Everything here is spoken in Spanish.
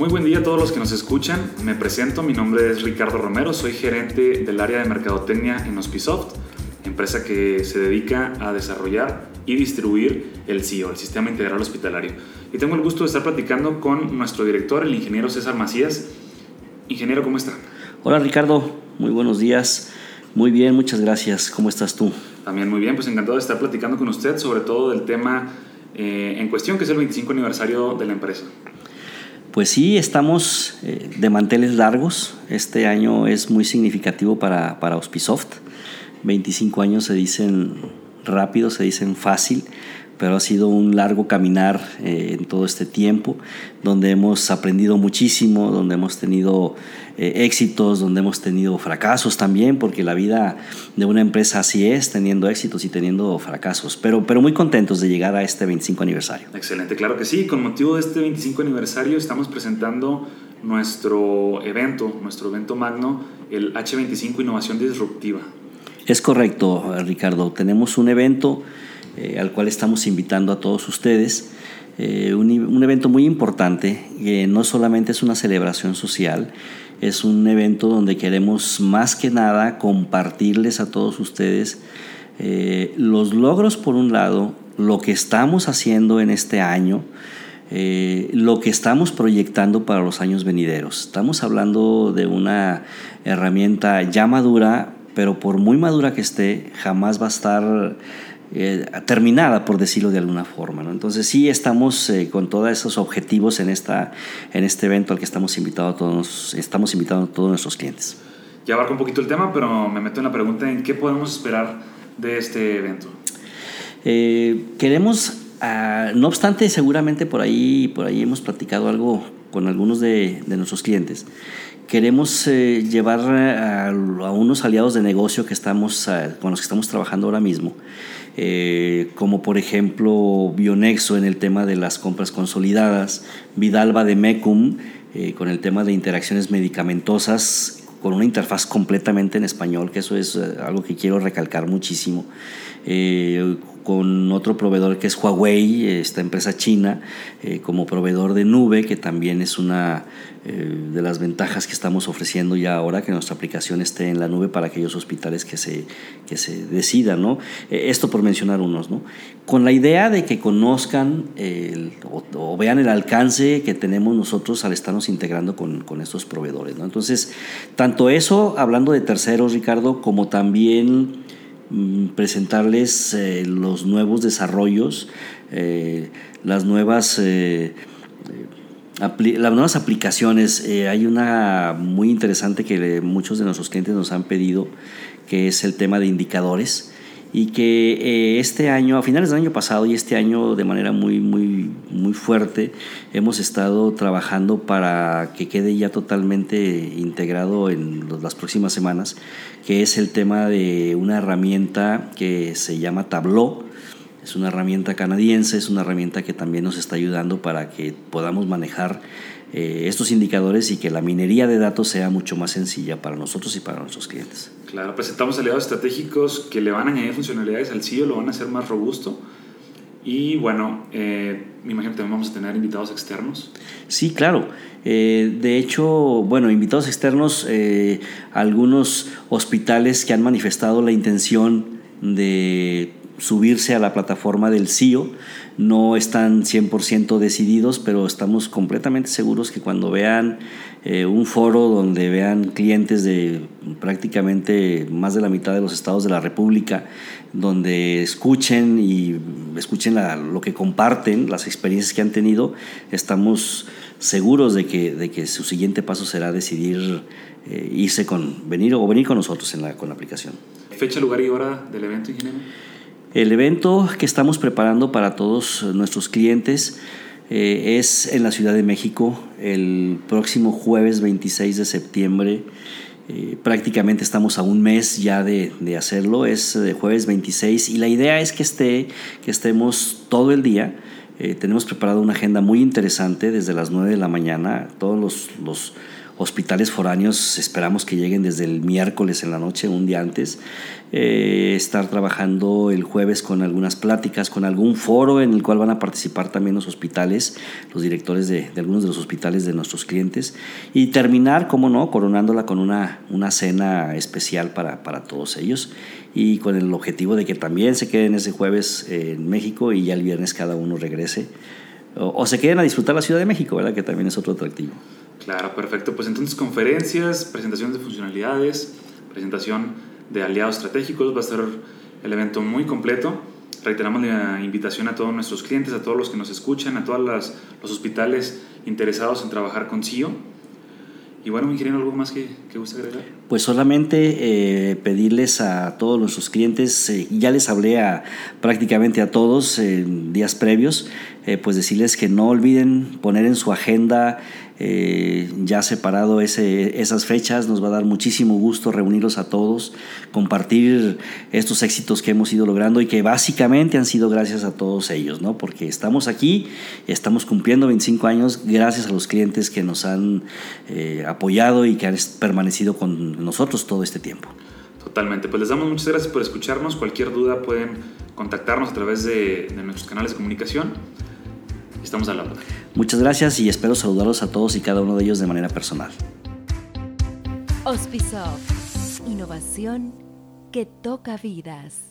Muy buen día a todos los que nos escuchan. Me presento, mi nombre es Ricardo Romero, soy gerente del área de mercadotecnia en Hospisoft, empresa que se dedica a desarrollar y distribuir el CIO, el Sistema Integral Hospitalario. Y tengo el gusto de estar platicando con nuestro director, el ingeniero César Macías. Ingeniero, ¿cómo está? Hola Ricardo, muy buenos días. Muy bien, muchas gracias. ¿Cómo estás tú? También muy bien, pues encantado de estar platicando con usted sobre todo del tema eh, en cuestión, que es el 25 aniversario de la empresa. Pues sí, estamos eh, de manteles largos. Este año es muy significativo para, para Auspisoft. 25 años se dicen rápido, se dicen fácil, pero ha sido un largo caminar eh, en todo este tiempo, donde hemos aprendido muchísimo, donde hemos tenido eh, éxitos, donde hemos tenido fracasos también, porque la vida de una empresa así es, teniendo éxitos y teniendo fracasos, pero, pero muy contentos de llegar a este 25 aniversario. Excelente, claro que sí. Con motivo de este 25 aniversario estamos presentando nuestro evento, nuestro evento magno, el H25 Innovación Disruptiva. Es correcto, Ricardo. Tenemos un evento eh, al cual estamos invitando a todos ustedes. Eh, un, evento muy importante, que no solamente es una celebración social, es un evento donde queremos más que nada compartirles a todos ustedes eh, los logros por un lado, lo que estamos haciendo en este año, lo que estamos proyectando para los años venideros. Estamos hablando de una herramienta ya madura, pero por muy madura que esté, jamás va a estar eh, terminada, por decirlo de alguna forma. ¿no? Entonces sí estamos eh, con todos esos objetivos en, esta, en este evento al que estamos invitando a todos, estamos invitando a todos nuestros clientes. Ya abarco un poquito el tema, pero me meto en la pregunta en qué podemos esperar de este evento. Eh, queremos, ah, no obstante, seguramente por ahí, por ahí hemos platicado algo con algunos de, de nuestros clientes. Queremos llevar a, a, unos aliados de negocio que estamos, con los que estamos trabajando ahora mismo eh, como por ejemplo Bionexo en el tema de las compras consolidadas, Vidalba de Mecum eh, con el tema de interacciones medicamentosas con una interfaz completamente en español, que eso es eh, algo que quiero recalcar muchísimo, con otro proveedor que es Huawei, esta empresa china, como proveedor de nube, que también es una eh, de las ventajas que estamos ofreciendo ya ahora, que nuestra aplicación esté en la nube para aquellos hospitales que se, que se decidan, ¿no? Eh, esto por mencionar unos, ¿no? Con la idea de que conozcan o, vean el alcance que tenemos nosotros al estarnos integrando con, con estos proveedores, ¿no? Entonces, tanto eso, hablando de terceros, Ricardo, como también presentarles eh, los nuevos desarrollos, las nuevas las nuevas aplicaciones, eh, hay una muy interesante que muchos de nuestros clientes nos han pedido, que es el tema de indicadores y que eh, este año, a finales del año pasado y este año de manera muy, muy, muy fuerte, hemos estado trabajando para que quede ya totalmente integrado en las próximas semanas, que es el tema de una herramienta que se llama Tableau, es una herramienta canadiense, es una herramienta que también nos está ayudando para que podamos manejar eh, estos indicadores y que la minería de datos sea mucho más sencilla para nosotros y para nuestros clientes. Claro, presentamos aliados estratégicos que le van a añadir funcionalidades al sitio, lo van a hacer más robusto. Y bueno, eh, me imagino que también vamos a tener invitados externos. Sí, claro. Eh, de hecho, bueno, invitados externos, algunos hospitales que han manifestado la intención de subirse a la plataforma del CIO. No están 100% decididos, pero estamos completamente seguros que cuando vean eh, un foro donde vean clientes de prácticamente más de la mitad de los estados de la República, donde escuchen y escuchen lo que comparten, las experiencias que han tenido, estamos seguros de que, de que su siguiente paso será decidir eh, irse con, venir o venir con nosotros en la, con la aplicación. ¿Fecha, lugar y hora del evento, ingeniero? El evento que estamos preparando para todos nuestros clientes eh, es en la Ciudad de México el próximo jueves 26 de septiembre. Eh, prácticamente estamos a un mes ya de, hacerlo, es de jueves 26 y la idea es que, esté, que estemos todo el día. Eh, tenemos preparado una agenda muy interesante desde las 9 de la mañana. Todos los, los hospitales foráneos esperamos que lleguen desde el miércoles en la noche, un día antes. Eh, estar trabajando el jueves con algunas pláticas, con algún foro en el cual van a participar también los hospitales, los directores de, algunos de los hospitales de nuestros clientes. Y terminar, como no, coronándola con una, una cena especial para, para todos ellos y con el objetivo de que también se queden ese jueves en México y ya el viernes cada uno regrese o, se queden a disfrutar la Ciudad de México, ¿verdad? Que también es otro atractivo. Claro, perfecto. Pues entonces conferencias, presentaciones de funcionalidades, presentación de aliados estratégicos, va a ser el evento muy completo. Reiteramos la invitación a todos nuestros clientes, a todos los que nos escuchan, a todos los hospitales interesados en trabajar con CIO y bueno, ingeniero, ¿algo más que, que guste agregar? Pues solamente eh, pedirles a todos nuestros clientes, eh, ya les hablé a prácticamente a todos en días previos, eh, pues decirles que no olviden poner en su agenda eh, ya separado ese, esas fechas. Nos va a dar muchísimo gusto reunirlos a todos, compartir estos éxitos que hemos ido logrando y que básicamente han sido gracias a todos ellos, ¿no? porque estamos aquí, estamos cumpliendo 25 años gracias a los clientes que nos han eh, apoyado y que han permanecido con nosotros todo este tiempo. Totalmente, pues les damos muchas gracias por escucharnos. Cualquier duda pueden contactarnos a través de, de nuestros canales de comunicación. Estamos a la hora. Muchas gracias y espero saludarlos a todos y cada uno de ellos de manera personal. Hospisoft. Innovación que toca vidas.